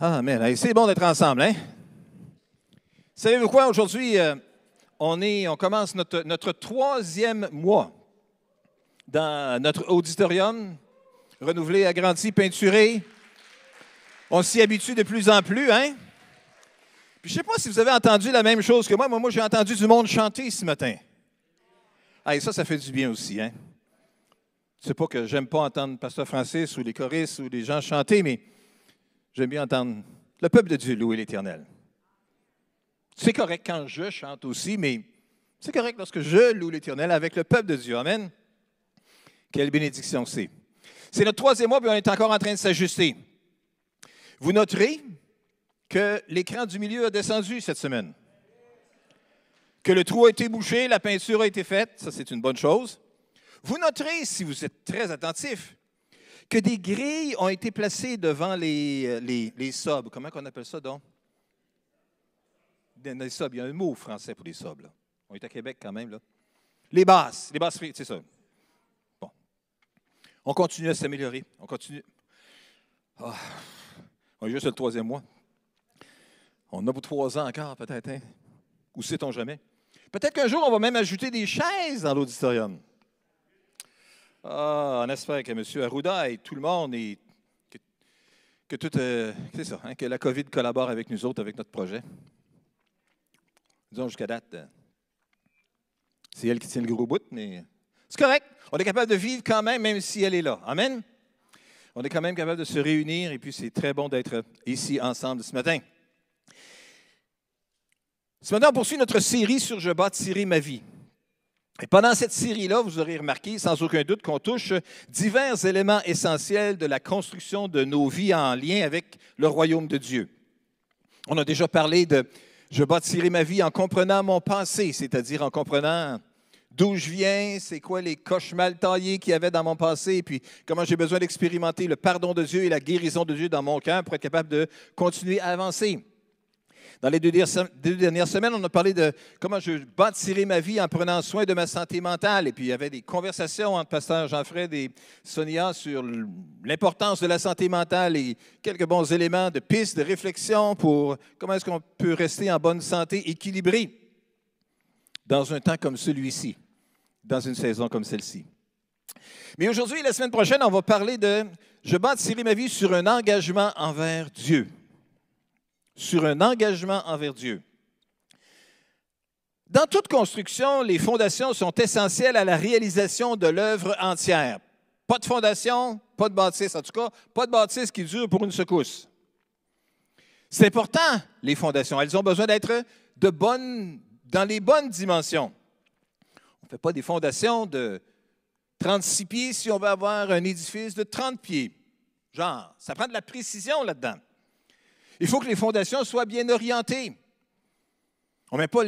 Amen. C'est bon d'être ensemble, hein? Savez-vous quoi? Aujourd'hui, euh, on, commence notre, troisième mois dans notre auditorium, renouvelé, agrandi, peinturé. On s'y habitue de plus en plus, hein? Puis je ne sais pas si vous avez entendu la même chose que moi. Moi, moi j'ai entendu du monde chanter ce matin. Ça, ça fait du bien aussi, hein? C'est pas que j'aime pas entendre Pasteur Francis ou les choristes ou les gens chanter, mais j'aime bien entendre le peuple de Dieu louer l'Éternel. C'est correct quand je chante aussi, mais c'est correct lorsque je loue l'Éternel avec le peuple de Dieu. Amen. Quelle bénédiction c'est. C'est notre troisième mois, puis on est encore en train de s'ajuster. Vous noterez que l'écran du milieu a descendu cette semaine. Que le trou a été bouché, la peinture a été faite, ça c'est une bonne chose. Vous noterez, si vous êtes très attentif, que des grilles ont été placées devant les, les, les sobs. Comment on appelle ça donc? Les sobs, il y a un mot français pour les sobs. Là. On est à Québec quand même. Là. Les basses, les basses, c'est ça. Bon. On continue à s'améliorer. On continue. Ah. On est juste le troisième mois. On a pour trois ans encore, peut-être. Hein? Ou sait-on jamais? Peut-être qu'un jour, on va même ajouter des chaises dans l'auditorium. Ah, on espère que M. Arruda et tout le monde, et que, que tout, euh, c'est ça, hein, que la COVID collabore avec nous autres, avec notre projet. Disons, jusqu'à date, euh, c'est elle qui tient le gros bout, mais c'est correct. On est capable de vivre quand même, même si elle est là. Amen. On est quand même capable de se réunir, et puis c'est très bon d'être ici ensemble ce matin. Ce matin, on poursuit notre série sur Je bâtirai ma vie. Et pendant cette série-là, vous aurez remarqué sans aucun doute qu'on touche divers éléments essentiels de la construction de nos vies en lien avec le royaume de Dieu. On a déjà parlé de je bâtirai ma vie en comprenant mon passé, c'est-à-dire en comprenant d'où je viens, c'est quoi les coches mal taillées qu'il y avait dans mon passé, et puis comment j'ai besoin d'expérimenter le pardon de Dieu et la guérison de Dieu dans mon cœur pour être capable de continuer à avancer. Dans les deux dernières semaines, on a parlé de comment je bâtirais ma vie en prenant soin de ma santé mentale. Et puis, il y avait des conversations entre Pasteur Jean-Fred et Sonia sur l'importance de la santé mentale et quelques bons éléments de pistes, de réflexion pour comment est-ce qu'on peut rester en bonne santé, équilibré dans un temps comme celui-ci, dans une saison comme celle-ci. Mais aujourd'hui, la semaine prochaine, on va parler de je bâtirai ma vie sur un engagement envers Dieu sur un engagement envers Dieu. Dans toute construction, les fondations sont essentielles à la réalisation de l'œuvre entière. Pas de fondation, pas de bâtisse, en tout cas, pas de bâtisse qui dure pour une secousse. C'est important, les fondations. Elles ont besoin d'être de bonnes, dans les bonnes dimensions. On ne fait pas des fondations de 36 pieds si on veut avoir un édifice de 30 pieds. Genre, ça prend de la précision là-dedans. Il faut que les fondations soient bien orientées. On ne met pas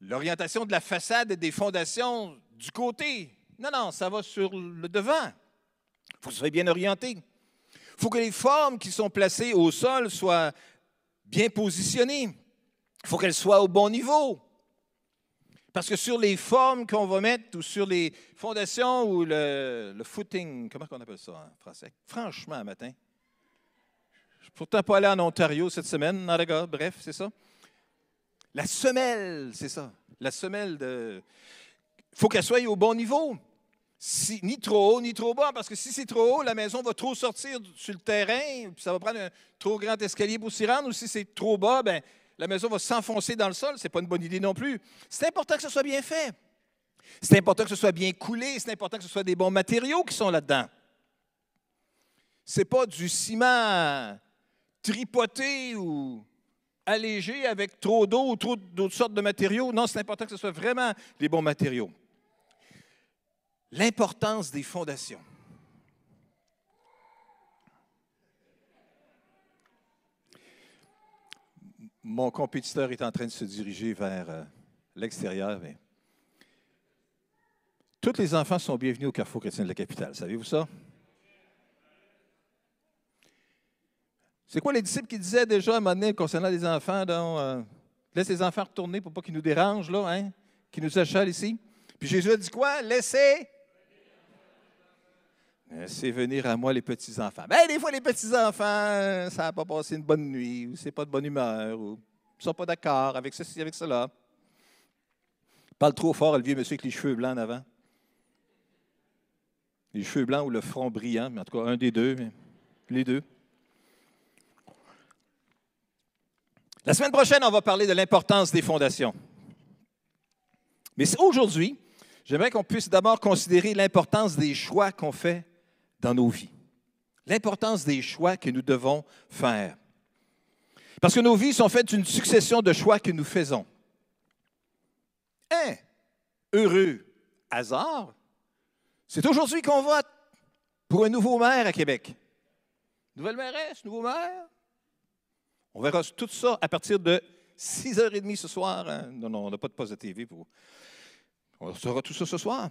l'orientation de la façade et des fondations du côté. Non, non, ça va sur le devant. Il faut que ce soit bien orienté. Il faut que les formes qui sont placées au sol soient bien positionnées. Il faut qu'elles soient au bon niveau. Parce que sur les formes qu'on va mettre ou sur les fondations ou le, footing, comment on appelle ça en français? Franchement, matin, pourtant pas aller en Ontario cette semaine, non, bref, c'est ça. La semelle, c'est ça. La semelle de. Il faut qu'elle soit au bon niveau. ni trop haut, ni trop bas, parce que si c'est trop haut, la maison va trop sortir sur le terrain, puis ça va prendre un trop grand escalier pour s'y rendre, ou si c'est trop bas, ben, la maison va s'enfoncer dans le sol. Ce n'est pas une bonne idée non plus. C'est important que ce soit bien fait. C'est important que ce soit bien coulé. C'est important que ce soit des bons matériaux qui sont là-dedans. Ce n'est pas du ciment tripoter ou allégé avec trop d'eau ou trop d'autres sortes de matériaux. Non, c'est important que ce soit vraiment les bons matériaux. L'importance des fondations. Mon compétiteur est en train de se diriger vers euh, l'extérieur. Mais... Tous les enfants sont bienvenus au Carrefour chrétien de la capitale. Savez-vous ça? C'est quoi les disciples qui disaient déjà à un moment donné concernant les enfants? Donc, euh, laisse les enfants retourner pour pas qu'ils nous dérangent, là, hein, qu'ils nous achalent ici? Puis Jésus a dit quoi? Laissez. C'est venir à moi les petits-enfants. Ben, des fois, les petits-enfants, ça n'a pas passé une bonne nuit, ou c'est pas de bonne humeur, ou ils ne sont pas d'accord avec ceci, avec cela. Parle trop fort, le vieux monsieur avec les cheveux blancs en avant. Les cheveux blancs ou le front brillant, mais en tout cas, un des deux, les deux. La semaine prochaine, on va parler de l'importance des fondations. Mais aujourd'hui, j'aimerais qu'on puisse d'abord considérer l'importance des choix qu'on fait dans nos vies. L'importance des choix que nous devons faire. Parce que nos vies sont faites d'une succession de choix que nous faisons. Un heureux hasard, c'est aujourd'hui qu'on vote pour un nouveau maire à Québec. Nouvelle mairesse, nouveau maire, on verra tout ça à partir de 6h30 ce soir. Hein. Non, non, on n'a pas de poste de TV pour. On saura tout ça ce soir.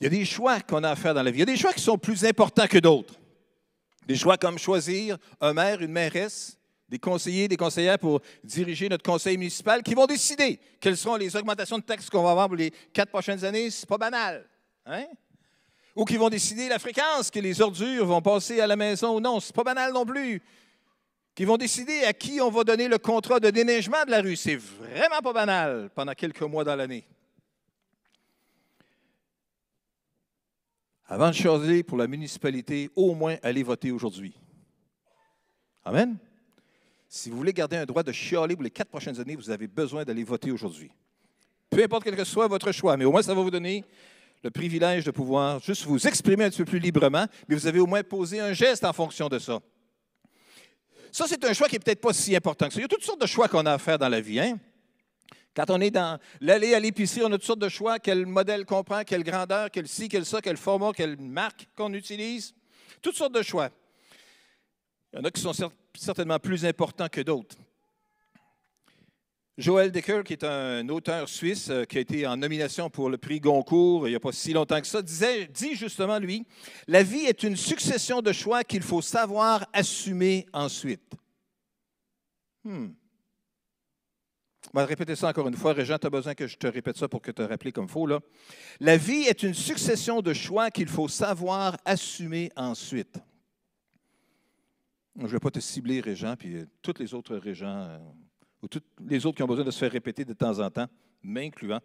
Il y a des choix qu'on a à faire dans la vie. Il y a des choix qui sont plus importants que d'autres. Des choix comme choisir un maire, une mairesse, des conseillers, des conseillères pour diriger notre conseil municipal qui vont décider quelles seront les augmentations de taxes qu'on va avoir pour les quatre prochaines années. C'est pas banal. Hein? Ou qui vont décider la fréquence que les ordures vont passer à la maison ou non. C'est pas banal non plus qui vont décider à qui on va donner le contrat de déneigement de la rue. C'est vraiment pas banal pendant quelques mois dans l'année. Avant de choisir pour la municipalité, au moins allez voter aujourd'hui. Amen. Si vous voulez garder un droit de chialer pour les quatre prochaines années, vous avez besoin d'aller voter aujourd'hui. Peu importe quel que soit votre choix, mais au moins ça va vous donner le privilège de pouvoir juste vous exprimer un petit peu plus librement, mais vous avez au moins posé un geste en fonction de ça. Ça, c'est un choix qui n'est peut-être pas si important que ça. Il y a toutes sortes de choix qu'on a à faire dans la vie. Hein? Quand on est dans l'aller à l'épicerie, on a toutes sortes de choix. Quel modèle qu'on prend, quelle grandeur, quel ci, quel ça, quel format, quelle marque qu'on utilise. Toutes sortes de choix. Il y en a qui sont certainement plus importants que d'autres. Joël Decker, qui est un auteur suisse euh, qui a été en nomination pour le prix Goncourt il n'y a pas si longtemps que ça, dit justement, lui, La vie est une succession de choix qu'il faut savoir assumer ensuite. Hmm. On va répéter ça encore une fois. Régent, tu as besoin que je te répète ça pour que tu te rappelles comme il faut. Là. La vie est une succession de choix qu'il faut savoir assumer ensuite. Je ne vais pas te cibler, Régent, puis euh, tous les autres Régents euh, ou tous les autres qui ont besoin de se faire répéter de temps en temps, m'incluant,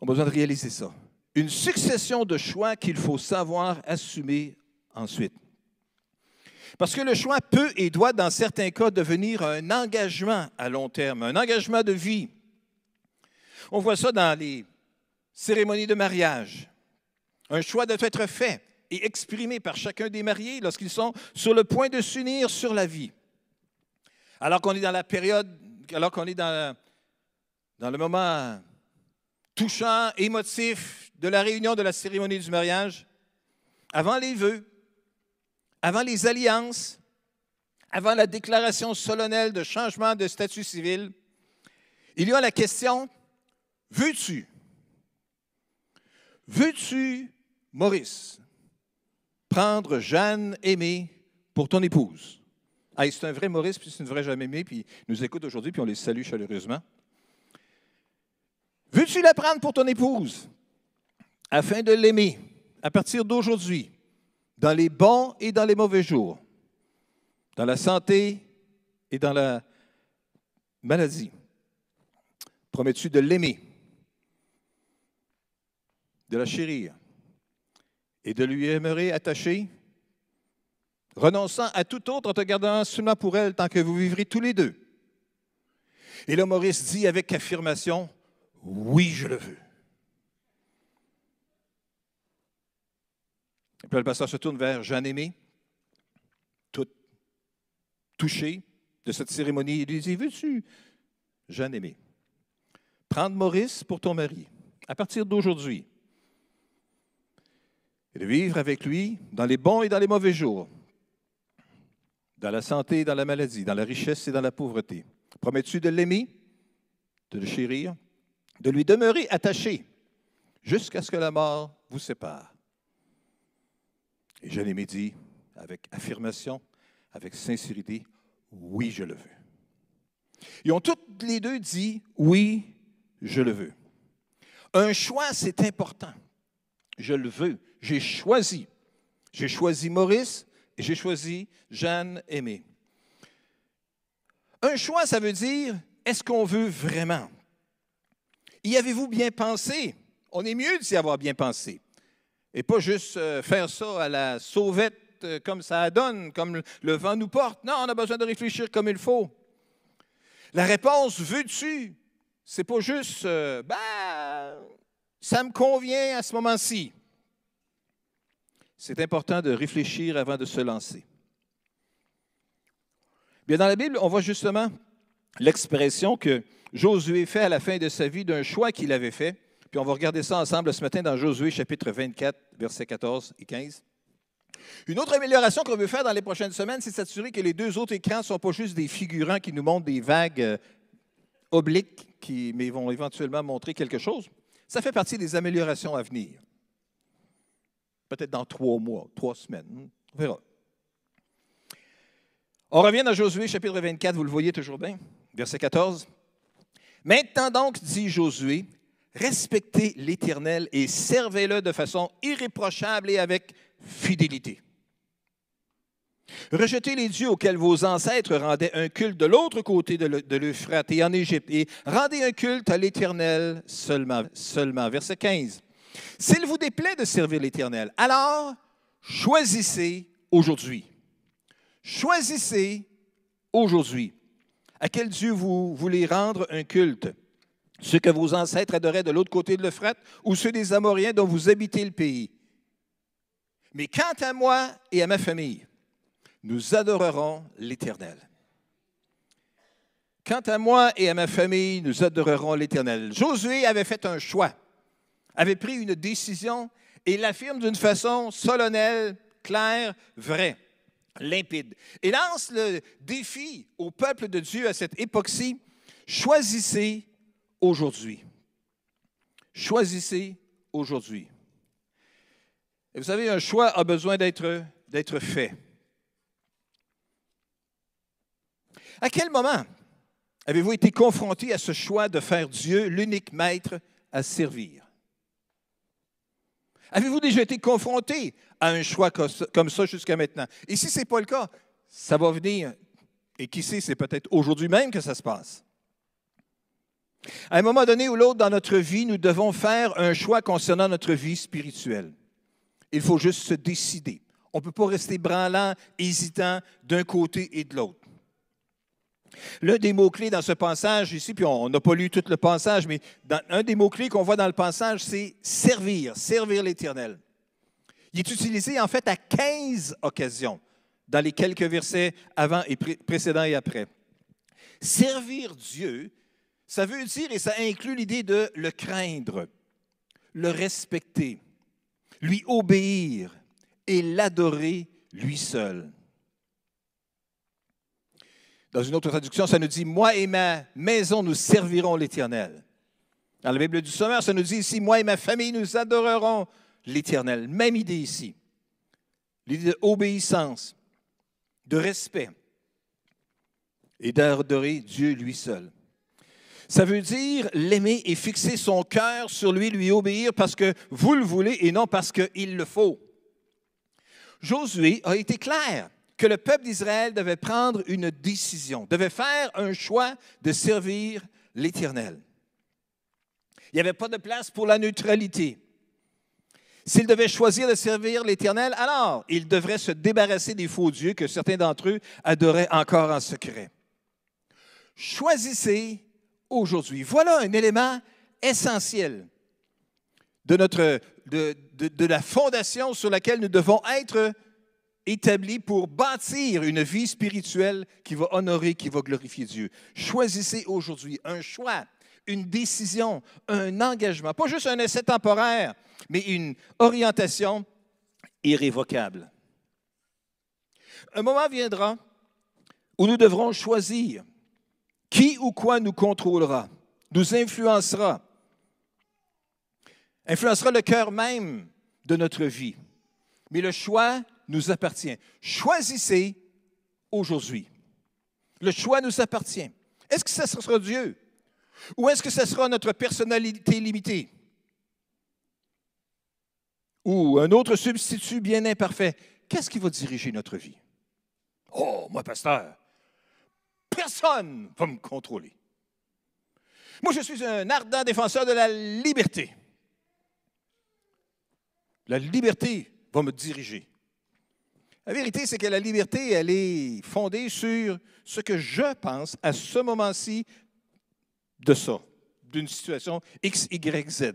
ont besoin de réaliser ça. Une succession de choix qu'il faut savoir assumer ensuite. Parce que le choix peut et doit, dans certains cas, devenir un engagement à long terme, un engagement de vie. On voit ça dans les cérémonies de mariage. Un choix doit être fait et exprimé par chacun des mariés lorsqu'ils sont sur le point de s'unir sur la vie. Alors qu'on est dans la période alors qu'on est dans, le moment touchant, émotif de la réunion de la cérémonie du mariage, avant les vœux, avant les alliances, avant la déclaration solennelle de changement de statut civil, il y a la question, veux-tu, veux-tu, Maurice, prendre Jeanne Aimée pour ton épouse? C'est un vrai Maurice, puis c'est une vraie jamais puis nous écoute aujourd'hui, puis on les salue chaleureusement. Veux-tu la prendre pour ton épouse? Afin de l'aimer à partir d'aujourd'hui, dans les bons et dans les mauvais jours, dans la santé et dans la maladie? Promets-tu de l'aimer, de la chérir et de lui aimer attaché renonçant à tout autre en te gardant seulement pour elle tant que vous vivrez tous les deux. Et là, Maurice dit avec affirmation, oui, je le veux. Et puis le pasteur se tourne vers Jean-Aimé, tout touché de cette cérémonie. Il lui dit, veux-tu, Jean-Aimé, prendre Maurice pour ton mari à partir d'aujourd'hui et de vivre avec lui dans les bons et dans les mauvais jours, dans la santé et dans la maladie, dans la richesse et dans la pauvreté. Promets-tu de l'aimer, de le chérir, de lui demeurer attaché jusqu'à ce que la mort vous sépare? Et l'ai dit avec affirmation, avec sincérité, oui, je le veux. Ils ont toutes les deux dit, oui, je le veux. Un choix, c'est important. Je le veux. J'ai choisi. J'ai choisi Maurice j'ai choisi Jeanne Aimée. Un choix, ça veut dire, est-ce qu'on veut vraiment? Y avez-vous bien pensé? On est mieux d'y avoir bien pensé. Et pas juste euh, faire ça à la sauvette euh, comme ça donne, comme le vent nous porte. Non, on a besoin de réfléchir comme il faut. La réponse veux-tu? C'est pas juste, euh, ben, ça me convient à ce moment-ci. C'est important de réfléchir avant de se lancer. Bien, dans la Bible, on voit justement l'expression que Josué fait à la fin de sa vie d'un choix qu'il avait fait. Puis on va regarder ça ensemble ce matin dans Josué chapitre 24, versets 14 et 15. Une autre amélioration qu'on veut faire dans les prochaines semaines, c'est s'assurer que les deux autres écrans ne sont pas juste des figurants qui nous montrent des vagues euh, obliques, qui, mais vont éventuellement montrer quelque chose. Ça fait partie des améliorations à venir. Peut-être dans trois mois, trois semaines. Hmm, on verra. On revient dans Josué chapitre 24, vous le voyez toujours bien, verset 14. Maintenant donc, dit Josué, respectez l'Éternel et servez-le de façon irréprochable et avec fidélité. Rejetez les dieux auxquels vos ancêtres rendaient un culte de l'autre côté de l'Euphrate et en Égypte, et rendez un culte à l'Éternel seulement. seulement. Verset 15. S'il vous déplaît de servir l'Éternel, alors choisissez aujourd'hui. Choisissez aujourd'hui. À quel Dieu vous voulez rendre un culte? Ceux que vos ancêtres adoraient de l'autre côté de l'Euphrate ou ceux des Amoriens dont vous habitez le pays? Mais quant à moi et à ma famille, nous adorerons l'Éternel. Quant à moi et à ma famille, nous adorerons l'Éternel. Josué avait fait un choix, avait pris une décision et l'affirme d'une façon solennelle, claire, vraie, limpide. Et lance le défi au peuple de Dieu à cette époque-ci, choisissez aujourd'hui. Choisissez aujourd'hui. Et vous savez, un choix a besoin d'être, d'être fait. À quel moment avez-vous été confronté à ce choix de faire Dieu l'unique maître à servir? Avez-vous déjà été confronté à un choix comme ça jusqu'à maintenant? Et si ce n'est pas le cas, ça va venir. Et qui sait, c'est peut-être aujourd'hui même que ça se passe. À un moment donné ou l'autre dans notre vie, nous devons faire un choix concernant notre vie spirituelle. Il faut juste se décider. On ne peut pas rester branlant, hésitant d'un côté et de l'autre. L'un des mots-clés dans ce passage ici, puis on n'a pas lu tout le passage, mais un des mots-clés qu'on voit dans le passage, c'est servir, servir l'Éternel. Il est utilisé en fait à 15 occasions dans les quelques versets avant et précédents et après. Servir Dieu, ça veut dire et ça inclut l'idée de le craindre, le respecter, lui obéir et l'adorer lui seul. Dans une autre traduction, ça nous dit Moi et ma maison, nous servirons l'Éternel. Dans la Bible du Sommeur, ça nous dit ici Moi et ma famille, nous adorerons l'Éternel. Même idée ici. L'idée d'obéissance, de respect et d'adorer Dieu lui seul. Ça veut dire l'aimer et fixer son cœur sur lui, lui obéir parce que vous le voulez et non parce qu'il le faut. Josué a été clair que le peuple d'Israël devait prendre une décision, devait faire un choix de servir l'Éternel. Il n'y avait pas de place pour la neutralité. S'il devait choisir de servir l'Éternel, alors il devrait se débarrasser des faux dieux que certains d'entre eux adoraient encore en secret. Choisissez aujourd'hui. Voilà un élément essentiel de, notre, de, de, la fondation sur laquelle nous devons être établis pour bâtir une vie spirituelle qui va honorer, qui va glorifier Dieu. Choisissez aujourd'hui un choix, une décision, un engagement, pas juste un essai temporaire, mais une orientation irrévocable. Un moment viendra où nous devrons choisir qui ou quoi nous contrôlera, nous influencera, influencera le cœur même de notre vie. Mais le choix nous appartient. Choisissez aujourd'hui. Le choix nous appartient. Est-ce que ce sera Dieu? Ou est-ce que ce sera notre personnalité limitée? ou un autre substitut bien imparfait, qu'est-ce qui va diriger notre vie? Oh, moi, pasteur, personne ne va me contrôler. Moi, je suis un ardent défenseur de la liberté. La liberté va me diriger. La vérité, c'est que la liberté, elle est fondée sur ce que je pense à ce moment-ci de ça, d'une situation X, Y, Z.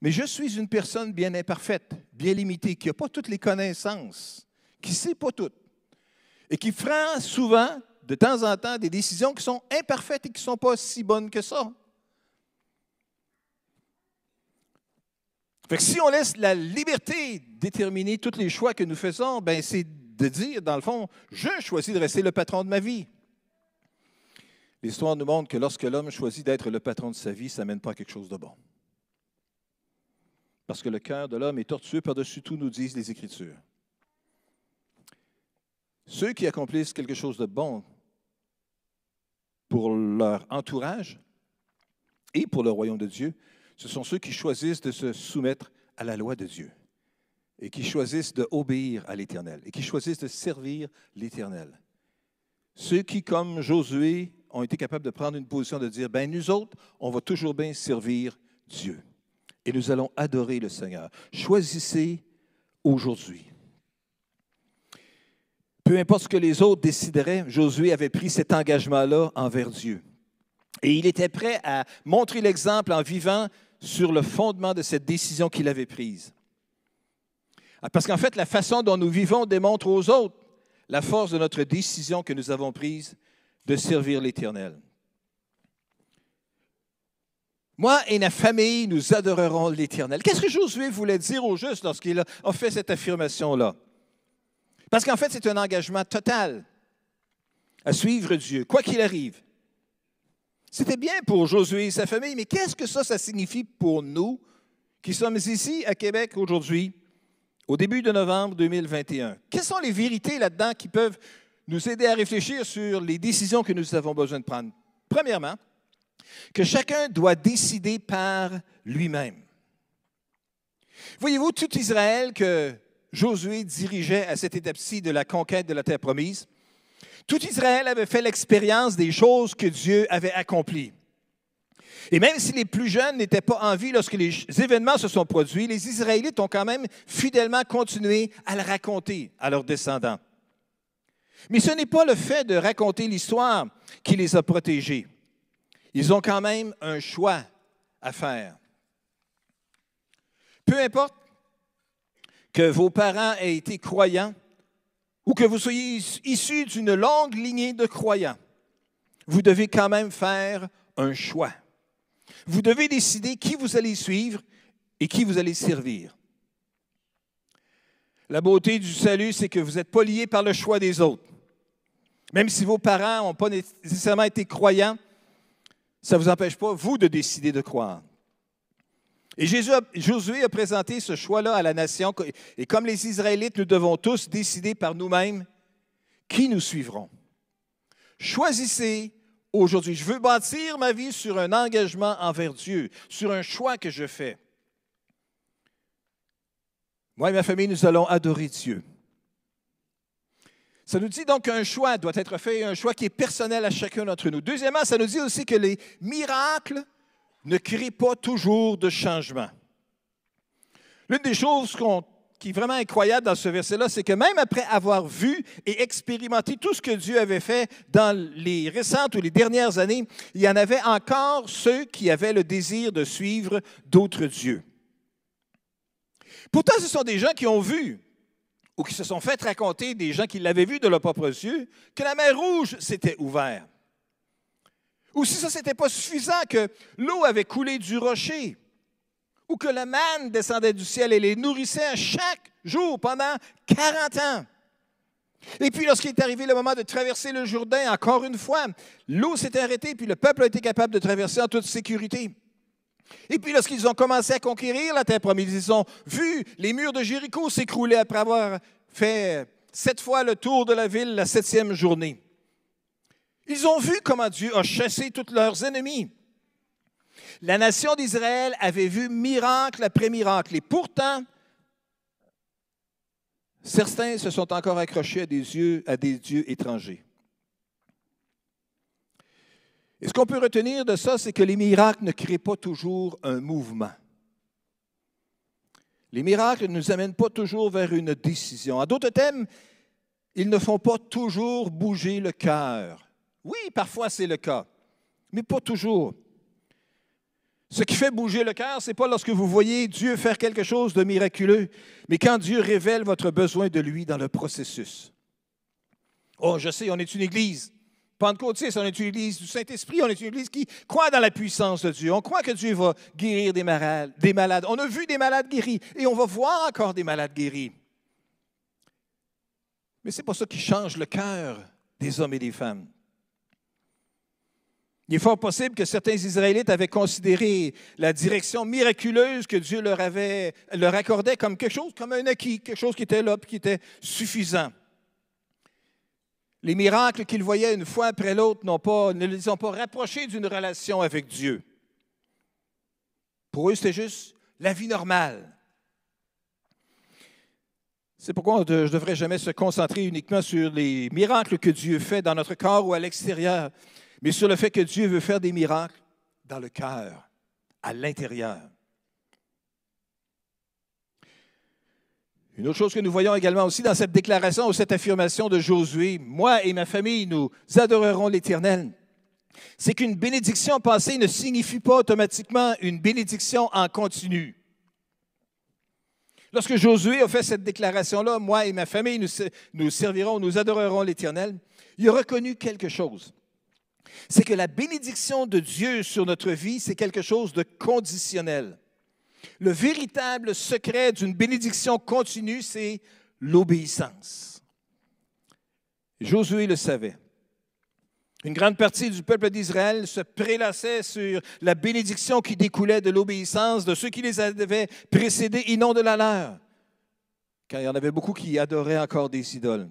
Mais je suis une personne bien imparfaite, bien limitée, qui n'a pas toutes les connaissances, qui ne sait pas tout, et qui prend souvent, de temps en temps, des décisions qui sont imparfaites et qui ne sont pas si bonnes que ça. Si on laisse la liberté déterminer tous les choix que nous faisons, ben c'est de dire, dans le fond, je choisis de rester le patron de ma vie. L'histoire nous montre que lorsque l'homme choisit d'être le patron de sa vie, ça ne mène pas à quelque chose de bon. Parce que le cœur de l'homme est tortueux par-dessus tout, nous disent les Écritures. Ceux qui accomplissent quelque chose de bon pour leur entourage et pour le royaume de Dieu, ce sont ceux qui choisissent de se soumettre à la loi de Dieu et qui choisissent d'obéir à l'Éternel et qui choisissent de servir l'Éternel. Ceux qui, comme Josué, ont été capables de prendre une position de dire, ben nous autres, on va toujours bien servir Dieu et nous allons adorer le Seigneur. Choisissez aujourd'hui. Peu importe ce que les autres décideraient, Josué avait pris cet engagement-là envers Dieu. Et il était prêt à montrer l'exemple en vivant sur le fondement de cette décision qu'il avait prise. Ah, parce qu'en fait, la façon dont nous vivons démontre aux autres la force de notre décision que nous avons prise de servir l'Éternel. Moi et ma famille, nous adorerons l'Éternel. Qu'est-ce que Josué voulait dire au juste lorsqu'il a fait cette affirmation-là? Parce qu'en fait, c'est un engagement total à suivre Dieu, quoi qu'il arrive. C'était bien pour Josué et sa famille, mais qu'est-ce que ça, ça signifie pour nous qui sommes ici à Québec aujourd'hui, au début de novembre 2021? Quelles sont les vérités là-dedans qui peuvent nous aider à réfléchir sur les décisions que nous avons besoin de prendre? Premièrement, que chacun doit décider par lui-même. Voyez-vous, tout Israël que Josué dirigeait à cette étape-ci de la conquête de la terre promise, tout Israël avait fait l'expérience des choses que Dieu avait accomplies. Et même si les plus jeunes n'étaient pas en vie lorsque les événements se sont produits, les Israélites ont quand même fidèlement continué à le raconter à leurs descendants. Mais ce n'est pas le fait de raconter l'histoire qui les a protégés. Ils ont quand même un choix à faire. Peu importe que vos parents aient été croyants, ou que vous soyez issu d'une longue lignée de croyants, vous devez quand même faire un choix. Vous devez décider qui vous allez suivre et qui vous allez servir. La beauté du salut, c'est que vous n'êtes pas lié par le choix des autres. Même si vos parents n'ont pas nécessairement été croyants, ça ne vous empêche pas, vous, de décider de croire. Et Josué a présenté ce choix-là à la nation. Et comme les Israélites, nous devons tous décider par nous-mêmes qui nous suivrons. Choisissez aujourd'hui. Je veux bâtir ma vie sur un engagement envers Dieu, sur un choix que je fais. Moi et ma famille, nous allons adorer Dieu. Ça nous dit donc qu'un choix doit être fait, un choix qui est personnel à chacun d'entre nous. Deuxièmement, ça nous dit aussi que les miracles ne crée pas toujours de changement. L'une des choses qui est vraiment incroyable dans ce verset-là, c'est que même après avoir vu et expérimenté tout ce que Dieu avait fait dans les récentes ou les dernières années, il y en avait encore ceux qui avaient le désir de suivre d'autres dieux. Pourtant, ce sont des gens qui ont vu ou qui se sont fait raconter, des gens qui l'avaient vu de leurs propres yeux, que la mer Rouge s'était ouverte. Ou si ça, n'était pas suffisant, que l'eau avait coulé du rocher, ou que la manne descendait du ciel et les nourrissait chaque jour pendant 40 ans. Et puis, lorsqu'il est arrivé le moment de traverser le Jourdain, encore une fois, l'eau s'est arrêtée, puis le peuple a été capable de traverser en toute sécurité. Et puis, lorsqu'ils ont commencé à conquérir la terre promise, ils ont vu les murs de Jéricho s'écrouler après avoir fait sept fois le tour de la ville la septième journée. Ils ont vu comment Dieu a chassé tous leurs ennemis. La nation d'Israël avait vu miracle après miracle. Et pourtant, certains se sont encore accrochés à des, yeux, à des dieux étrangers. Et ce qu'on peut retenir de ça, c'est que les miracles ne créent pas toujours un mouvement. Les miracles ne nous amènent pas toujours vers une décision. En d'autres thèmes, ils ne font pas toujours bouger le cœur. Oui, parfois c'est le cas, mais pas toujours. Ce qui fait bouger le cœur, ce n'est pas lorsque vous voyez Dieu faire quelque chose de miraculeux, mais quand Dieu révèle votre besoin de lui dans le processus. Oh, je sais, on est une église. Pentecôtiste, on est une église du Saint-Esprit, on est une église qui croit dans la puissance de Dieu. On croit que Dieu va guérir des malades, des malades. On a vu des malades guéris et on va voir encore des malades guéris. Mais ce n'est pas ça qui change le cœur des hommes et des femmes. Il est fort possible que certains Israélites avaient considéré la direction miraculeuse que Dieu leur, avait, leur accordait comme quelque chose, comme un acquis, quelque chose qui était là, qui était suffisant. Les miracles qu'ils voyaient une fois après l'autre pas, ne les ont pas rapprochés d'une relation avec Dieu. Pour eux, c'était juste la vie normale. C'est pourquoi on ne devrait jamais se concentrer uniquement sur les miracles que Dieu fait dans notre corps ou à l'extérieur, mais sur le fait que Dieu veut faire des miracles dans le cœur, à l'intérieur. Une autre chose que nous voyons également aussi dans cette déclaration ou cette affirmation de Josué, moi et ma famille, nous adorerons l'Éternel, c'est qu'une bénédiction passée ne signifie pas automatiquement une bénédiction en continu. Lorsque Josué a fait cette déclaration-là, moi et ma famille, nous, nous servirons, nous adorerons l'Éternel, il a reconnu quelque chose c'est que la bénédiction de Dieu sur notre vie, c'est quelque chose de conditionnel. Le véritable secret d'une bénédiction continue, c'est l'obéissance. Josué le savait. Une grande partie du peuple d'Israël se prélassait sur la bénédiction qui découlait de l'obéissance de ceux qui les avaient précédés et non de la leur, car il y en avait beaucoup qui adoraient encore des idoles.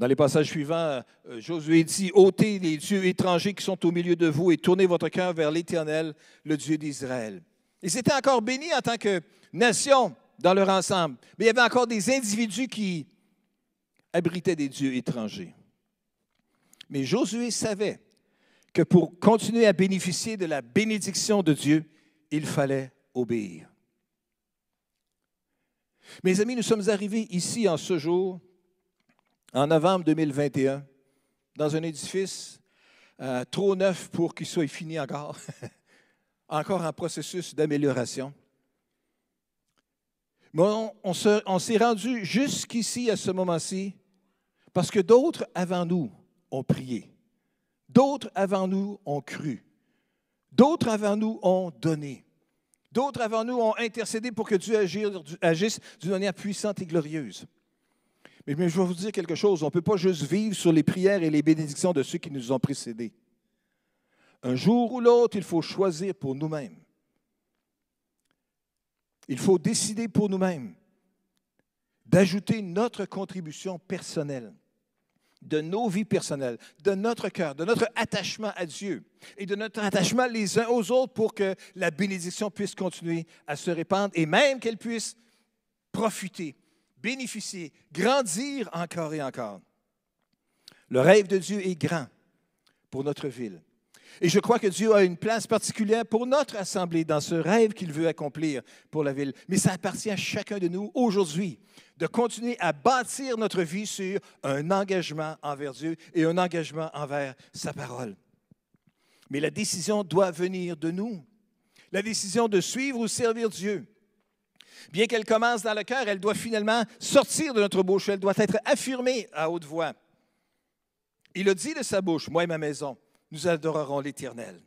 Dans les passages suivants, euh, Josué dit, ôtez les dieux étrangers qui sont au milieu de vous et tournez votre cœur vers l'Éternel, le Dieu d'Israël. Ils étaient encore bénis en tant que nation dans leur ensemble, mais il y avait encore des individus qui abritaient des dieux étrangers. Mais Josué savait que pour continuer à bénéficier de la bénédiction de Dieu, il fallait obéir. Mes amis, nous sommes arrivés ici en ce jour en novembre 2021 dans un édifice euh, trop neuf pour qu'il soit fini encore, encore en processus d'amélioration. Mais on, on s'est rendu jusqu'ici à ce moment-ci parce que d'autres avant nous ont prié, d'autres avant nous ont cru, d'autres avant nous ont donné, d'autres avant nous ont intercédé pour que Dieu agisse d'une manière puissante et glorieuse. Mais, je vais vous dire quelque chose, on ne peut pas juste vivre sur les prières et les bénédictions de ceux qui nous ont précédés. Un jour ou l'autre, il faut choisir pour nous-mêmes. Il faut décider pour nous-mêmes d'ajouter notre contribution personnelle, de nos vies personnelles, de notre cœur, de notre attachement à Dieu et de notre attachement les uns aux autres pour que la bénédiction puisse continuer à se répandre et même qu'elle puisse profiter bénéficier, grandir encore et encore. Le rêve de Dieu est grand pour notre ville. Et je crois que Dieu a une place particulière pour notre assemblée dans ce rêve qu'il veut accomplir pour la ville. Mais ça appartient à chacun de nous aujourd'hui de continuer à bâtir notre vie sur un engagement envers Dieu et un engagement envers sa parole. Mais la décision doit venir de nous. La décision de suivre ou servir Dieu. Bien qu'elle commence dans le cœur, elle doit finalement sortir de notre bouche, elle doit être affirmée à haute voix. Il a dit de sa bouche, moi et ma maison, nous adorerons l'Éternel.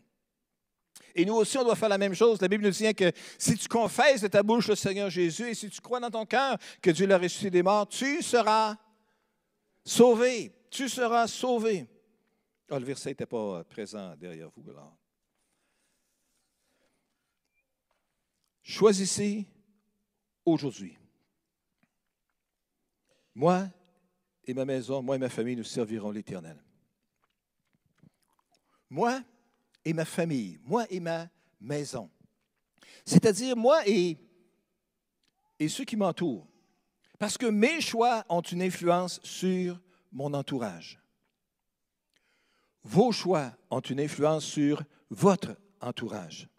Et nous aussi, on doit faire la même chose. La Bible nous dit que si tu confesses de ta bouche le Seigneur Jésus et si tu crois dans ton cœur que Dieu l'a ressuscité des morts, tu seras sauvé. Tu seras sauvé. Ah, le verset n'était pas présent derrière vous. Alors. Choisissez aujourd'hui. Moi et ma maison, moi et ma famille, nous servirons l'Éternel. Moi et ma famille, moi et ma maison. C'est-à-dire moi et, et ceux qui m'entourent. Parce que mes choix ont une influence sur mon entourage. Vos choix ont une influence sur votre entourage.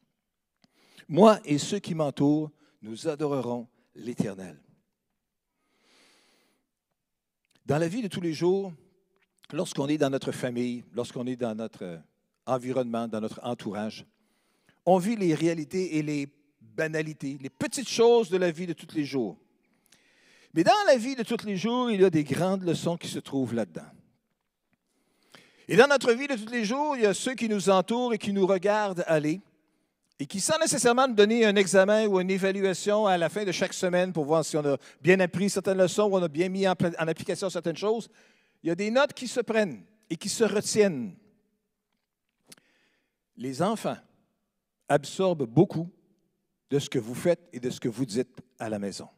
Moi et ceux qui m'entourent, nous adorerons l'Éternel. Dans la vie de tous les jours, lorsqu'on est dans notre famille, lorsqu'on est dans notre environnement, dans notre entourage, on vit les réalités et les banalités, les petites choses de la vie de tous les jours. Mais dans la vie de tous les jours, il y a des grandes leçons qui se trouvent là-dedans. Et dans notre vie de tous les jours, il y a ceux qui nous entourent et qui nous regardent aller et qui, sans nécessairement nous donner un examen ou une évaluation à la fin de chaque semaine pour voir si on a bien appris certaines leçons ou on a bien mis en, en application certaines choses, il y a des notes qui se prennent et qui se retiennent. Les enfants absorbent beaucoup de ce que vous faites et de ce que vous dites à la maison.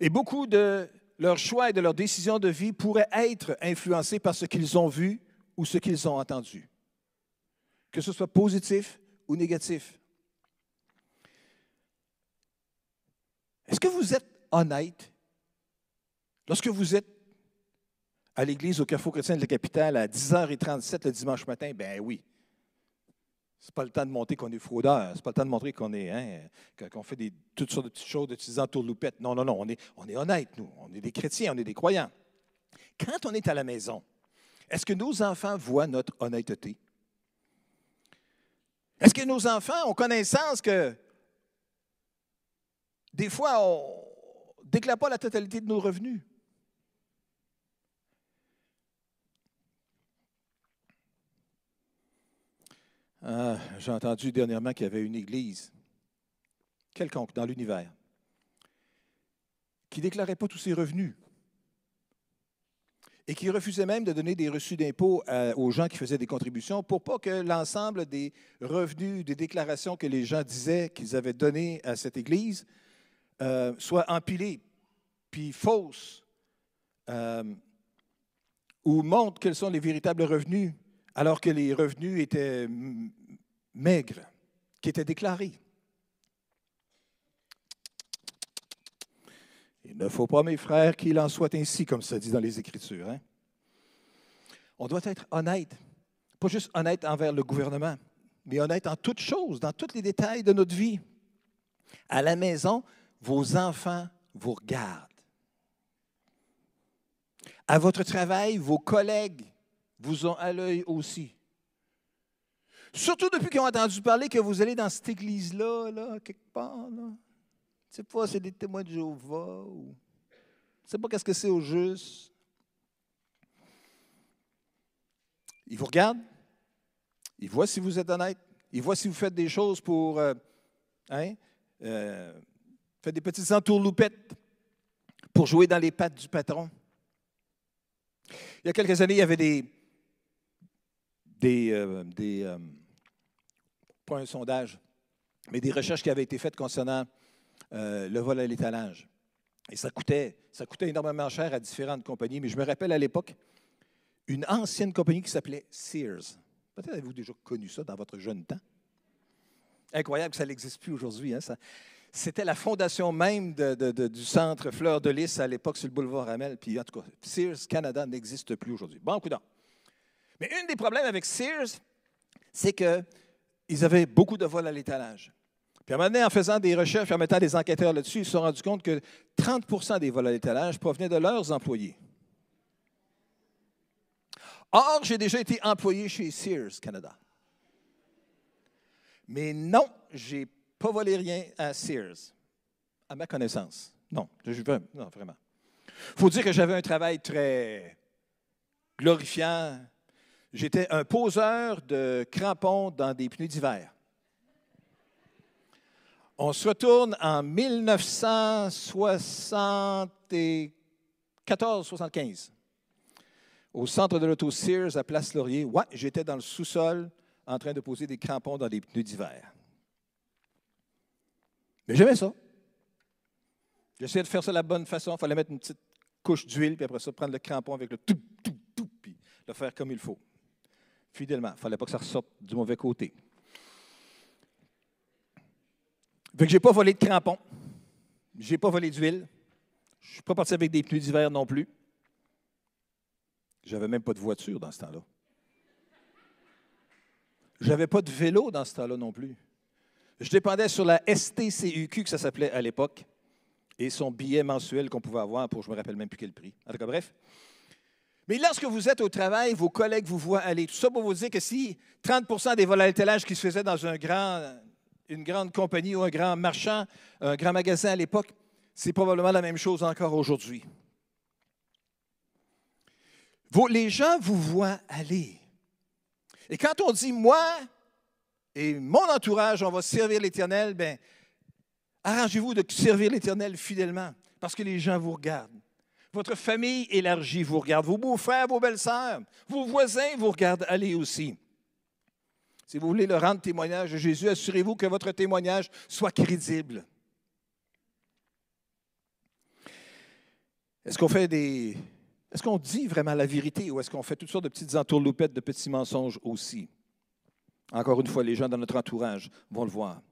Et beaucoup de leurs choix et de leurs décisions de vie pourraient être influencés par ce qu'ils ont vu ou ce qu'ils ont entendu, que ce soit positif ou négatif. Est-ce que vous êtes honnête lorsque vous êtes à l'église au Carrefour chrétien de la capitale à 10h37 le dimanche matin? Ben oui, ce n'est pas le temps de montrer qu'on est fraudeur. Ce n'est pas le temps de montrer qu'on est, hein, qu'on fait toutes sortes de petites choses utilisant tourloupette. Non, non, non. On est, on est honnête, nous. On est des chrétiens, on est des croyants. Quand on est à la maison, est-ce que nos enfants voient notre honnêteté? Est-ce que nos enfants ont connaissance que des fois, on ne déclare pas la totalité de nos revenus? Ah, j'ai entendu dernièrement qu'il y avait une église, quelconque dans l'univers, qui ne déclarait pas tous ses revenus et qui refusait même de donner des reçus d'impôts aux gens qui faisaient des contributions pour pas que l'ensemble des revenus, des déclarations que les gens disaient qu'ils avaient données à cette Église euh, soient empilés, puis fausses, euh, ou montrent quels sont les véritables revenus alors que les revenus étaient maigres, qui étaient déclarés. Il ne faut pas, mes frères, qu'il en soit ainsi, comme ça dit dans les Écritures. Hein. On doit être honnête, pas juste honnête envers le gouvernement, mais honnête en toutes choses, dans tous les détails de notre vie. À la maison, vos enfants vous regardent. À votre travail, vos collègues vous ont à l'œil aussi. Surtout depuis qu'ils ont entendu parler que vous allez dans cette église-là, là, quelque part. Sais pas, c'est des témoins de Jéhovah ou. Ne sais pas qu'est-ce que c'est au juste. Ils vous regardent. Ils voient si vous êtes honnête. Ils voient si vous faites des choses pour. Euh, hein, euh, faites des petites entourloupettes pour jouer dans les pattes du patron. Il y a quelques années, il y avait des, des, euh, des euh, pas un sondage, mais des recherches qui avaient été faites concernant euh, le vol à l'étalage. Et ça coûtait, ça coûtait énormément cher à différentes compagnies, mais je me rappelle à l'époque, une ancienne compagnie qui s'appelait Sears. Peut-être avez-vous déjà connu ça dans votre jeune temps? Incroyable que ça n'existe plus aujourd'hui. Hein, c'était la fondation même du centre Fleur de Lys à l'époque sur le boulevard Hamel. Puis en tout cas, Sears Canada n'existe plus aujourd'hui. Bon, coup mais un des problèmes avec Sears, c'est qu'ils avaient beaucoup de vols à l'étalage. Puis à un moment donné, en faisant des recherches, en mettant des enquêteurs là-dessus, ils se sont rendus compte que 30% des vols à l'étalage provenaient de leurs employés. Or, j'ai déjà été employé chez Sears Canada. Mais non, je n'ai pas volé rien à Sears, à ma connaissance. Non, non vraiment. Il faut dire que j'avais un travail très glorifiant, J'étais un poseur de crampons dans des pneus d'hiver. On se retourne en 1974-75 au centre de l'auto Sears à Place Laurier. Ouais, j'étais dans le sous-sol en train de poser des crampons dans des pneus d'hiver. Mais j'aimais ça. J'essayais de faire ça de la bonne façon. Il fallait mettre une petite couche d'huile, puis après ça, prendre le crampon avec le tout, tout, tout, puis le faire comme il faut. fidèlement. Il ne fallait pas que ça ressorte du mauvais côté. Fait que je n'ai pas volé de crampons. Je n'ai pas volé d'huile. Je ne suis pas parti avec des pneus d'hiver non plus. J'avais même pas de voiture dans ce temps-là. Je n'avais pas de vélo dans ce temps-là non plus. Je dépendais sur la STCUQ, que ça s'appelait à l'époque, et son billet mensuel qu'on pouvait avoir pour je ne me rappelle même plus quel prix. En tout cas, bref. Mais lorsque vous êtes au travail, vos collègues vous voient aller. Tout ça pour vous dire que si 30% des vols qui se faisaient dans un grand, une grande compagnie ou un grand marchand, un grand magasin à l'époque, c'est probablement la même chose encore aujourd'hui. Les gens vous voient aller. Et quand on dit moi et mon entourage, on va servir l'Éternel, bien, arrangez-vous de servir l'Éternel fidèlement parce que les gens vous regardent. Votre famille élargie vous regarde, vos beaux-frères, vos belles-sœurs, vos voisins vous regardent aller aussi. Si vous voulez le rendre témoignage de Jésus, assurez-vous que votre témoignage soit crédible. Est-ce qu'on fait des. Est-ce qu'on dit vraiment la vérité ou est-ce qu'on fait toutes sortes de petites entourloupettes, de petits mensonges aussi? Encore une fois, les gens dans notre entourage vont le voir.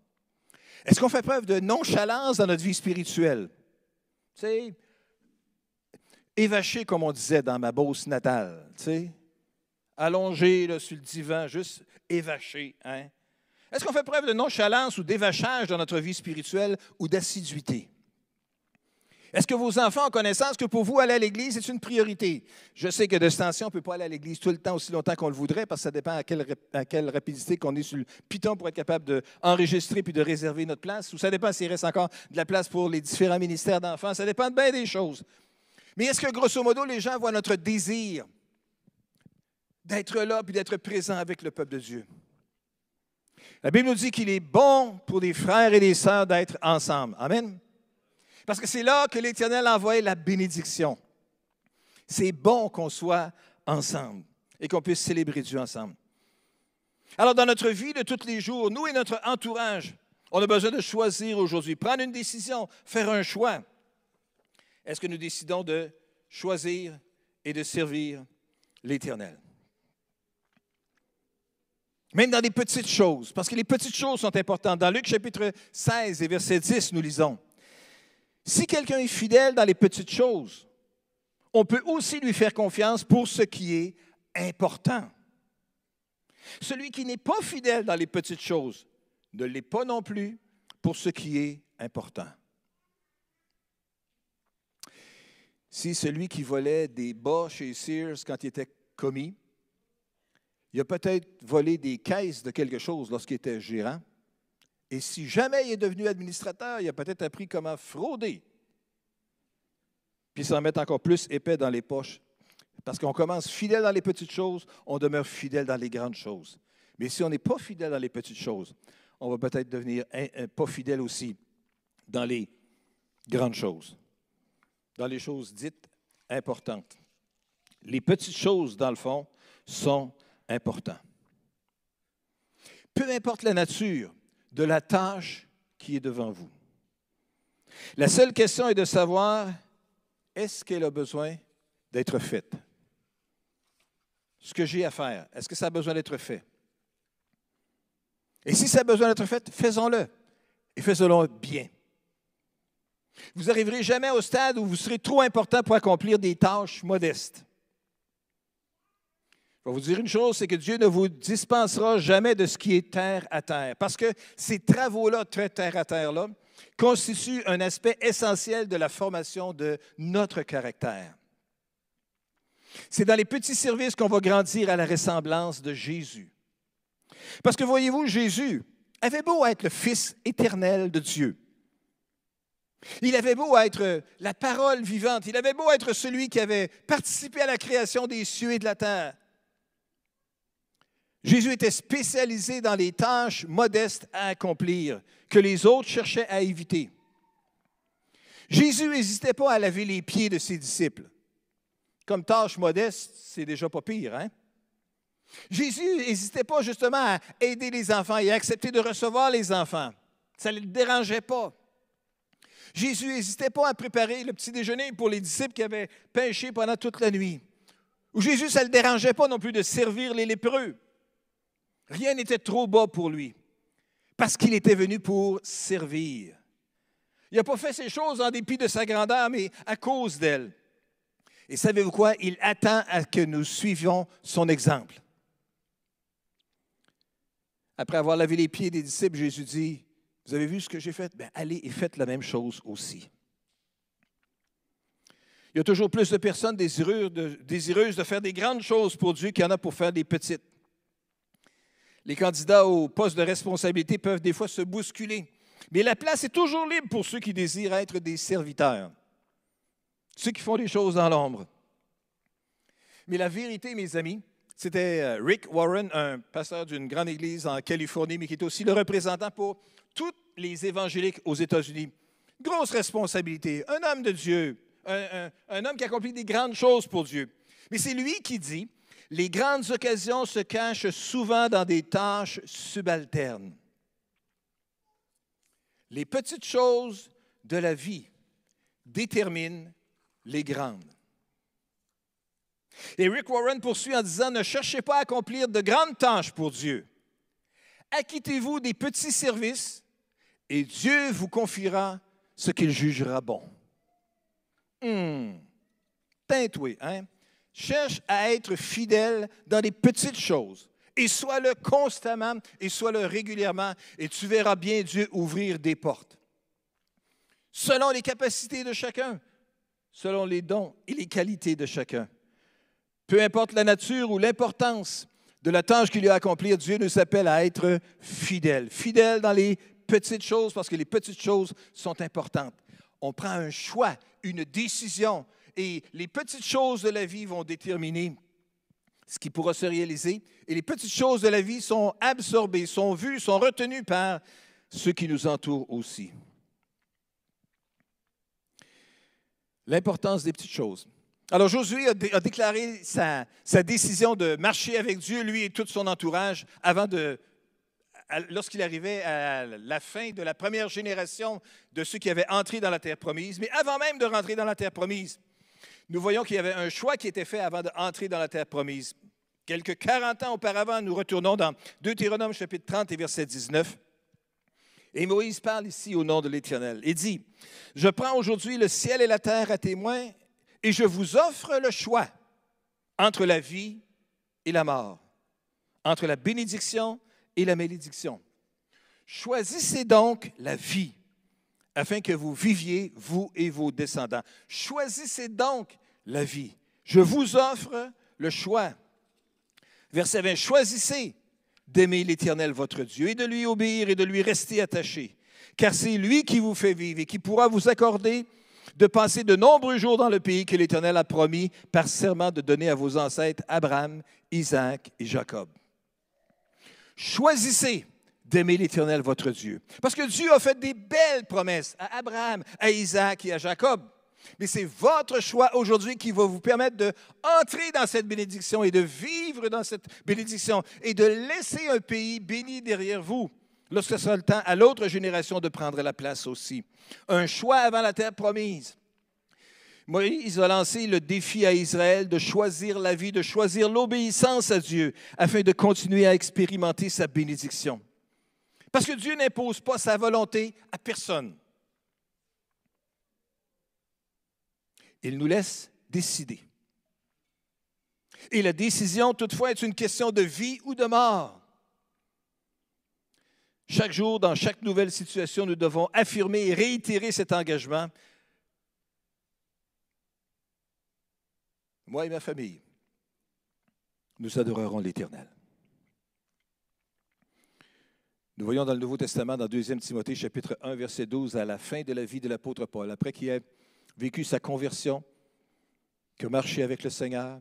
Est-ce qu'on fait preuve de nonchalance dans notre vie spirituelle? Tu sais, évaché, comme on disait dans ma bosse natale, tu sais, allongé sur le divan, juste évaché. Hein? Est-ce qu'on fait preuve de nonchalance ou d'évachage dans notre vie spirituelle ou d'assiduité? Est-ce que vos enfants ont connaissance que pour vous, aller à l'Église est une priorité? Je sais que de ce temps on ne peut pas aller à l'Église tout le temps aussi longtemps qu'on le voudrait parce que ça dépend à quelle, rapidité qu'on est sur le piton pour être capable d'enregistrer puis de réserver notre place. Ou ça dépend s'il reste encore de la place pour les différents ministères d'enfants. Ça dépend de bien des choses. Mais est-ce que, grosso modo, les gens voient notre désir d'être là puis d'être présent avec le peuple de Dieu? La Bible nous dit qu'il est bon pour des frères et des sœurs d'être ensemble. Amen. Parce que c'est là que l'Éternel a envoyé la bénédiction. C'est bon qu'on soit ensemble et qu'on puisse célébrer Dieu ensemble. Alors, dans notre vie de tous les jours, nous et notre entourage, on a besoin de choisir aujourd'hui, prendre une décision, faire un choix. Est-ce que nous décidons de choisir et de servir l'Éternel? Même dans les petites choses, parce que les petites choses sont importantes. Dans Luc chapitre 16 et verset 10, nous lisons, si quelqu'un est fidèle dans les petites choses, on peut aussi lui faire confiance pour ce qui est important. Celui qui n'est pas fidèle dans les petites choses ne l'est pas non plus pour ce qui est important. Si celui qui volait des bas chez Sears quand il était commis, il a peut-être volé des caisses de quelque chose lorsqu'il était gérant, et si jamais il est devenu administrateur, il a peut-être appris comment frauder. Puis s'en mettre encore plus épais dans les poches. Parce qu'on commence fidèle dans les petites choses, on demeure fidèle dans les grandes choses. Mais si on n'est pas fidèle dans les petites choses, on va peut-être devenir pas fidèle aussi dans les grandes choses, dans les choses dites importantes. Les petites choses, dans le fond, sont importantes. Peu importe la nature, de la tâche qui est devant vous. La seule question est de savoir, est-ce qu'elle a besoin d'être faite? Ce que j'ai à faire, est-ce que ça a besoin d'être fait? Et si ça a besoin d'être fait, faisons-le. Et faisons-le bien. Vous n'arriverez jamais au stade où vous serez trop important pour accomplir des tâches modestes. Je vais vous dire une chose, c'est que Dieu ne vous dispensera jamais de ce qui est terre à terre, parce que ces travaux-là, très terre à terre-là, constituent un aspect essentiel de la formation de notre caractère. C'est dans les petits services qu'on va grandir à la ressemblance de Jésus. Parce que voyez-vous, Jésus avait beau être le Fils éternel de Dieu. Il avait beau être la parole vivante, il avait beau être celui qui avait participé à la création des cieux et de la terre. Jésus était spécialisé dans les tâches modestes à accomplir que les autres cherchaient à éviter. Jésus n'hésitait pas à laver les pieds de ses disciples. Comme tâche modeste, c'est déjà pas pire, hein? Jésus n'hésitait pas justement à aider les enfants et à accepter de recevoir les enfants. Ça ne le dérangeait pas. Jésus n'hésitait pas à préparer le petit déjeuner pour les disciples qui avaient pêché pendant toute la nuit. Ou Jésus, ça ne le dérangeait pas non plus de servir les lépreux Rien n'était trop bas pour lui, parce qu'il était venu pour servir. Il n'a pas fait ces choses en dépit de sa grandeur, mais à cause d'elle. Et savez-vous quoi? Il attend à que nous suivions son exemple. Après avoir lavé les pieds des disciples, Jésus dit, Vous avez vu ce que j'ai fait? Bien, allez et faites la même chose aussi. Il y a toujours plus de personnes désireuses de, désireuses de faire des grandes choses pour Dieu qu'il y en a pour faire des petites. Les candidats au poste de responsabilité peuvent des fois se bousculer, mais la place est toujours libre pour ceux qui désirent être des serviteurs, ceux qui font les choses dans l'ombre. Mais la vérité, mes amis, c'était euh, Rick Warren, un pasteur d'une grande église en Californie, mais qui est aussi le représentant pour tous les évangéliques aux États-Unis. Grosse responsabilité, un homme de Dieu, un, un homme qui accomplit des grandes choses pour Dieu. Mais c'est lui qui dit, les grandes occasions se cachent souvent dans des tâches subalternes. Les petites choses de la vie déterminent les grandes. Et Rick Warren poursuit en disant, ne cherchez pas à accomplir de grandes tâches pour Dieu. Acquittez-vous des petits services et Dieu vous confiera ce qu'il jugera bon. Hum, oui, hein? Cherche à être fidèle dans les petites choses et sois-le constamment et sois-le régulièrement et tu verras bien Dieu ouvrir des portes. Selon les capacités de chacun, selon les dons et les qualités de chacun. Peu importe la nature ou l'importance de la tâche qu'il y a à accomplir, Dieu nous appelle à être fidèles. Fidèles dans les petites choses parce que les petites choses sont importantes. On prend un choix, une décision et les petites choses de la vie vont déterminer ce qui pourra se réaliser. Et les petites choses de la vie sont absorbées, sont vues, sont retenues par ceux qui nous entourent aussi. L'importance des petites choses. Alors Josué a, déclaré sa, décision de marcher avec Dieu, lui et tout son entourage, avant de, lorsqu'il arrivait à la fin de la première génération de ceux qui avaient entré dans la terre promise, mais avant même de rentrer dans la terre promise, nous voyons qu'il y avait un choix qui était fait avant d'entrer dans la terre promise. Quelques 40 ans auparavant, nous retournons dans Deutéronome chapitre 30 et verset 19. Et Moïse parle ici au nom de l'Éternel et dit, Je prends aujourd'hui le ciel et la terre à témoin et je vous offre le choix entre la vie et la mort, entre la bénédiction et la malédiction. Choisissez donc la vie afin que vous viviez, vous et vos descendants. Choisissez donc la vie. Je vous offre le choix. Verset 20, choisissez d'aimer l'Éternel votre Dieu et de lui obéir et de lui rester attaché, car c'est lui qui vous fait vivre et qui pourra vous accorder de passer de nombreux jours dans le pays que l'Éternel a promis par serment de donner à vos ancêtres Abraham, Isaac et Jacob. Choisissez d'aimer l'Éternel votre Dieu. Parce que Dieu a fait des belles promesses à Abraham, à Isaac et à Jacob. Mais c'est votre choix aujourd'hui qui va vous permettre d'entrer dans cette bénédiction et de vivre dans cette bénédiction et de laisser un pays béni derrière vous lorsque ce sera le temps à l'autre génération de prendre la place aussi. Un choix avant la terre promise. Moïse a lancé le défi à Israël de choisir la vie, de choisir l'obéissance à Dieu afin de continuer à expérimenter sa bénédiction. Parce que Dieu n'impose pas sa volonté à personne. Il nous laisse décider. Et la décision, toutefois, est une question de vie ou de mort. Chaque jour, dans chaque nouvelle situation, nous devons affirmer et réitérer cet engagement. Moi et ma famille, nous adorerons l'Éternel. Nous voyons dans le Nouveau Testament, dans 2 Timothée chapitre 1, verset 12, à la fin de la vie de l'apôtre Paul, après qu'il ait vécu sa conversion, a marché avec le Seigneur,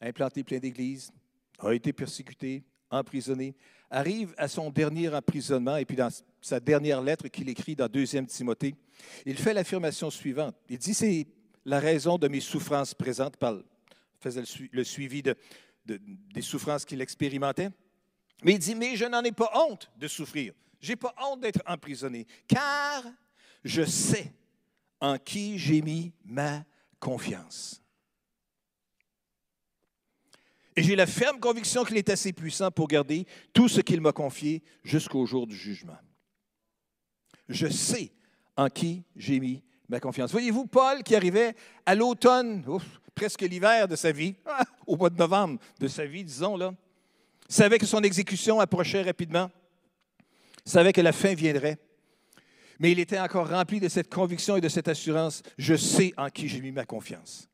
implanté plein d'églises, a été persécuté, emprisonné, arrive à son dernier emprisonnement, et puis dans sa dernière lettre qu'il écrit dans 2 Timothée, il fait l'affirmation suivante. Il dit, c'est la raison de mes souffrances présentes, par, faisait le suivi de, des souffrances qu'il expérimentait. Mais il dit, mais je n'en ai pas honte de souffrir. Je n'ai pas honte d'être emprisonné, car je sais en qui j'ai mis ma confiance. Et j'ai la ferme conviction qu'il est assez puissant pour garder tout ce qu'il m'a confié jusqu'au jour du jugement. Je sais en qui j'ai mis ma confiance. Voyez-vous, Paul qui arrivait à l'automne, presque l'hiver de sa vie, au mois de novembre de sa vie, disons, là, savait que son exécution approchait rapidement, savait que la fin viendrait. Mais il était encore rempli de cette conviction et de cette assurance. Je sais en qui j'ai mis ma confiance.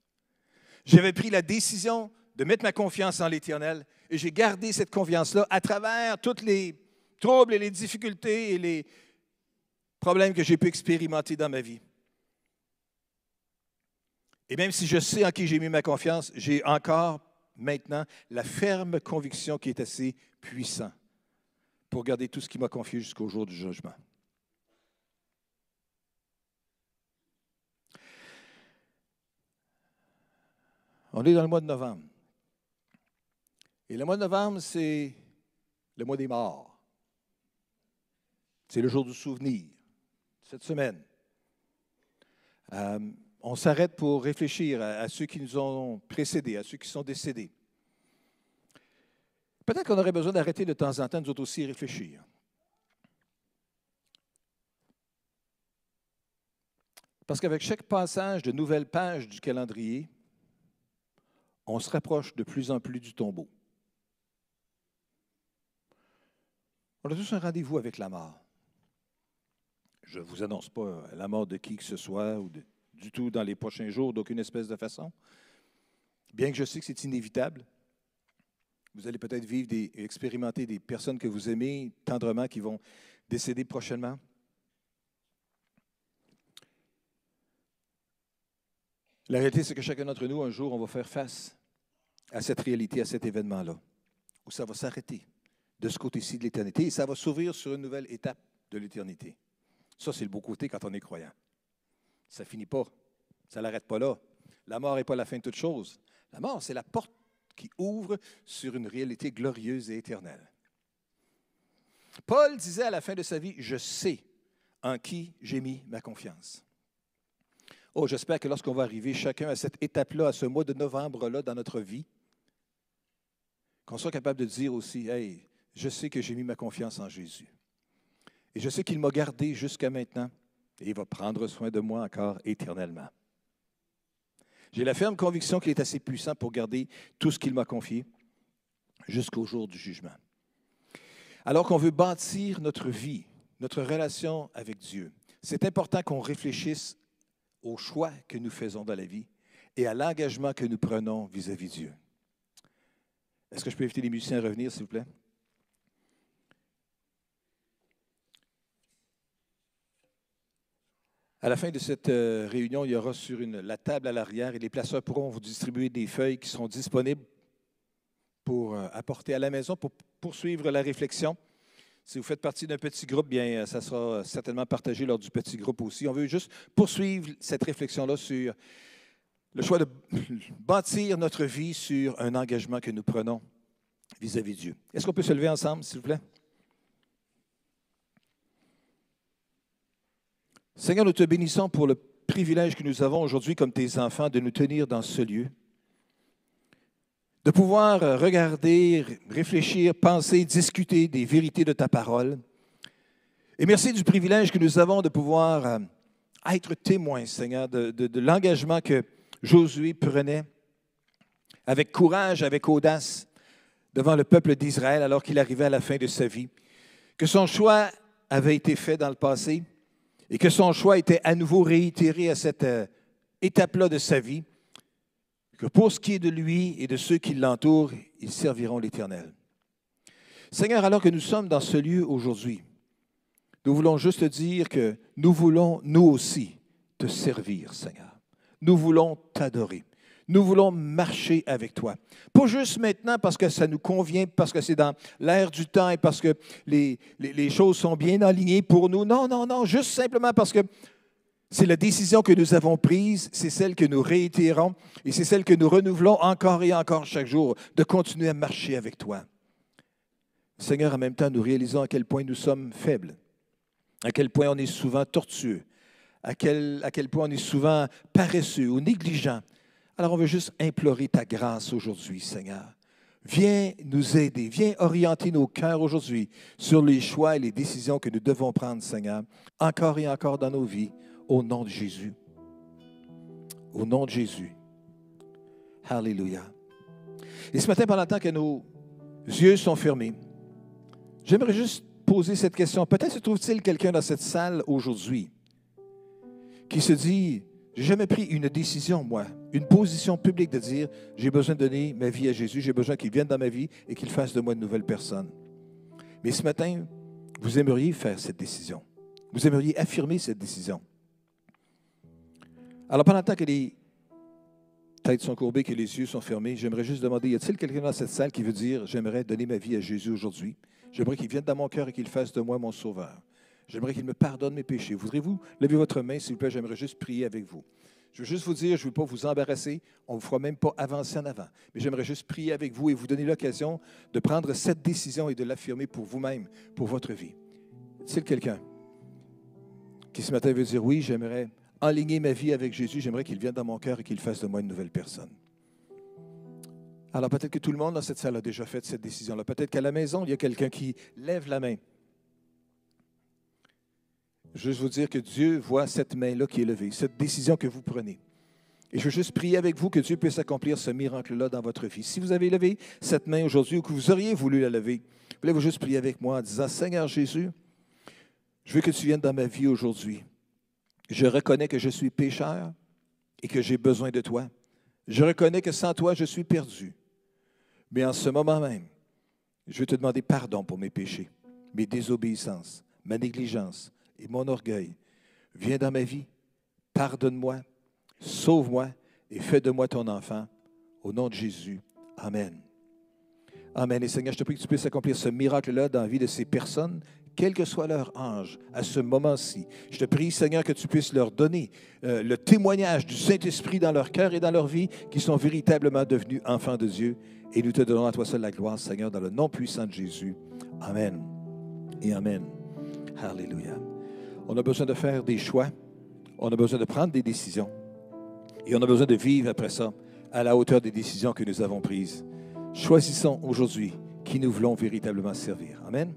J'avais pris la décision de mettre ma confiance en l'Éternel et j'ai gardé cette confiance-là à travers tous les troubles et les difficultés et les problèmes que j'ai pu expérimenter dans ma vie. Et même si je sais en qui j'ai mis ma confiance, j'ai encore maintenant la ferme conviction qui est assez puissant pour garder tout ce qui m'a confié jusqu'au jour du jugement. On est dans le mois de novembre. Et le mois de novembre, c'est le mois des morts. C'est le jour du souvenir, cette semaine. Euh, on s'arrête pour réfléchir à, ceux qui nous ont précédés, à ceux qui sont décédés. Peut-être qu'on aurait besoin d'arrêter de temps en temps, nous autres aussi, réfléchir. Parce qu'avec chaque passage de nouvelles pages du calendrier, on se rapproche de plus en plus du tombeau. On a tous un rendez-vous avec la mort. Je ne vous annonce pas la mort de qui que ce soit ou du tout dans les prochains jours, d'aucune espèce de façon. Bien que je sais que c'est inévitable, vous allez peut-être vivre et expérimenter des personnes que vous aimez tendrement qui vont décéder prochainement. La réalité, c'est que chacun d'entre nous, un jour, on va faire face à cette réalité, à cet événement-là, où ça va s'arrêter de ce côté-ci de l'éternité et ça va s'ouvrir sur une nouvelle étape de l'éternité. Ça, c'est le beau côté quand on est croyant. Ça ne finit pas. Ça ne l'arrête pas là. La mort n'est pas la fin de toute chose. La mort, c'est la porte qui ouvre sur une réalité glorieuse et éternelle. Paul disait à la fin de sa vie, je sais en qui j'ai mis ma confiance. Oh, j'espère que lorsqu'on va arriver chacun à cette étape-là, à ce mois de novembre-là dans notre vie, qu'on soit capable de dire aussi, hey, je sais que j'ai mis ma confiance en Jésus. Et je sais qu'il m'a gardé jusqu'à maintenant et il va prendre soin de moi encore éternellement. J'ai la ferme conviction qu'il est assez puissant pour garder tout ce qu'il m'a confié jusqu'au jour du jugement. Alors qu'on veut bâtir notre vie, notre relation avec Dieu, c'est important qu'on réfléchisse aux choix que nous faisons dans la vie et à l'engagement que nous prenons vis-à-vis de Dieu. Est-ce que je peux inviter les musiciens à revenir, s'il vous plaît? À la fin de cette euh, réunion, il y aura sur la table à l'arrière et les placeurs pourront vous distribuer des feuilles qui sont disponibles pour euh, apporter à la maison, pour poursuivre la réflexion. Si vous faites partie d'un petit groupe, bien, euh, ça sera certainement partagé lors du petit groupe aussi. On veut juste poursuivre cette réflexion-là sur le choix de bâtir notre vie sur un engagement que nous prenons vis-à-vis de Dieu. Est-ce qu'on peut se lever ensemble, s'il vous plaît? Seigneur, nous te bénissons pour le privilège que nous avons aujourd'hui comme tes enfants de nous tenir dans ce lieu, de pouvoir regarder, réfléchir, penser, discuter des vérités de ta parole. Et merci du privilège que nous avons de pouvoir euh, être témoins, Seigneur, de, l'engagement que Josué prenait avec courage, avec audace devant le peuple d'Israël alors qu'il arrivait à la fin de sa vie, que son choix avait été fait dans le passé, et que son choix était à nouveau réitéré à cette euh, étape-là de sa vie, que pour ce qui est de lui et de ceux qui l'entourent, ils serviront l'Éternel. Seigneur, alors que nous sommes dans ce lieu aujourd'hui, nous voulons juste dire que nous voulons, nous aussi, te servir, Seigneur. Nous voulons t'adorer. Nous voulons marcher avec toi. Pas juste maintenant parce que ça nous convient, parce que c'est dans l'air du temps et parce que les, les, choses sont bien alignées pour nous. Non, non, non, juste simplement parce que c'est la décision que nous avons prise, c'est celle que nous réitérons et c'est celle que nous renouvelons encore et encore chaque jour, de continuer à marcher avec toi. Seigneur, en même temps, nous réalisons à quel point nous sommes faibles, à quel point on est souvent tortueux, à quel, à quel point on est souvent paresseux ou négligent, alors on veut juste implorer ta grâce aujourd'hui, Seigneur, Viens nous aider, viens orienter nos cœurs aujourd'hui sur les choix et les décisions que nous devons prendre, Seigneur, encore et encore dans nos vies, au nom de Jésus. Au nom de Jésus. Alléluia. Et ce matin, pendant le temps que nos yeux sont fermés, j'aimerais juste poser cette question. Peut-être se trouve-t-il quelqu'un dans cette salle aujourd'hui qui se dit, j'ai jamais pris une décision, moi, une position publique de dire, j'ai besoin de donner ma vie à Jésus, j'ai besoin qu'il vienne dans ma vie et qu'il fasse de moi une nouvelle personne. Mais ce matin, vous aimeriez faire cette décision. Vous aimeriez affirmer cette décision. Alors, pendant que les têtes sont courbées, que les yeux sont fermés, j'aimerais juste demander, y a-t-il quelqu'un dans cette salle qui veut dire, j'aimerais donner ma vie à Jésus aujourd'hui? J'aimerais qu'il vienne dans mon cœur et qu'il fasse de moi mon sauveur. J'aimerais qu'il me pardonne mes péchés. Voudrez-vous lever votre main, s'il vous plaît? J'aimerais juste prier avec vous. Je veux juste vous dire, je ne veux pas vous embarrasser, on ne vous fera même pas avancer en avant. Mais j'aimerais juste prier avec vous et vous donner l'occasion de prendre cette décision et de l'affirmer pour vous-même, pour votre vie. Est-il quelqu'un qui ce matin veut dire, oui, j'aimerais enligner ma vie avec Jésus, j'aimerais qu'il vienne dans mon cœur et qu'il fasse de moi une nouvelle personne. Alors peut-être que tout le monde dans cette salle a déjà fait cette décision-là. Peut-être qu'à la maison, il y a quelqu'un qui lève la main. Juste vous dire que Dieu voit cette main-là qui est levée, cette décision que vous prenez. Et je veux juste prier avec vous que Dieu puisse accomplir ce miracle-là dans votre vie. Si vous avez levé cette main aujourd'hui ou que vous auriez voulu la lever, voulez-vous juste prier avec moi en disant, Seigneur Jésus, je veux que tu viennes dans ma vie aujourd'hui. Je reconnais que je suis pécheur et que j'ai besoin de toi. Je reconnais que sans toi, je suis perdu. Mais en ce moment même, je veux te demander pardon pour mes péchés, mes désobéissances, ma négligence et mon orgueil. Viens dans ma vie, pardonne-moi, sauve-moi et fais de moi ton enfant. Au nom de Jésus. Amen. Amen. Et Seigneur, je te prie que tu puisses accomplir ce miracle-là dans la vie de ces personnes quel que soit leur âge, à ce moment-ci. Je te prie, Seigneur, que tu puisses leur donner euh, le témoignage du Saint-Esprit dans leur cœur et dans leur vie, qui sont véritablement devenus enfants de Dieu. Et nous te donnons à toi seul la gloire, Seigneur, dans le nom puissant de Jésus. Amen. Et Amen. Alléluia. On a besoin de faire des choix. On a besoin de prendre des décisions. Et on a besoin de vivre après ça à la hauteur des décisions que nous avons prises. Choisissons aujourd'hui qui nous voulons véritablement servir. Amen.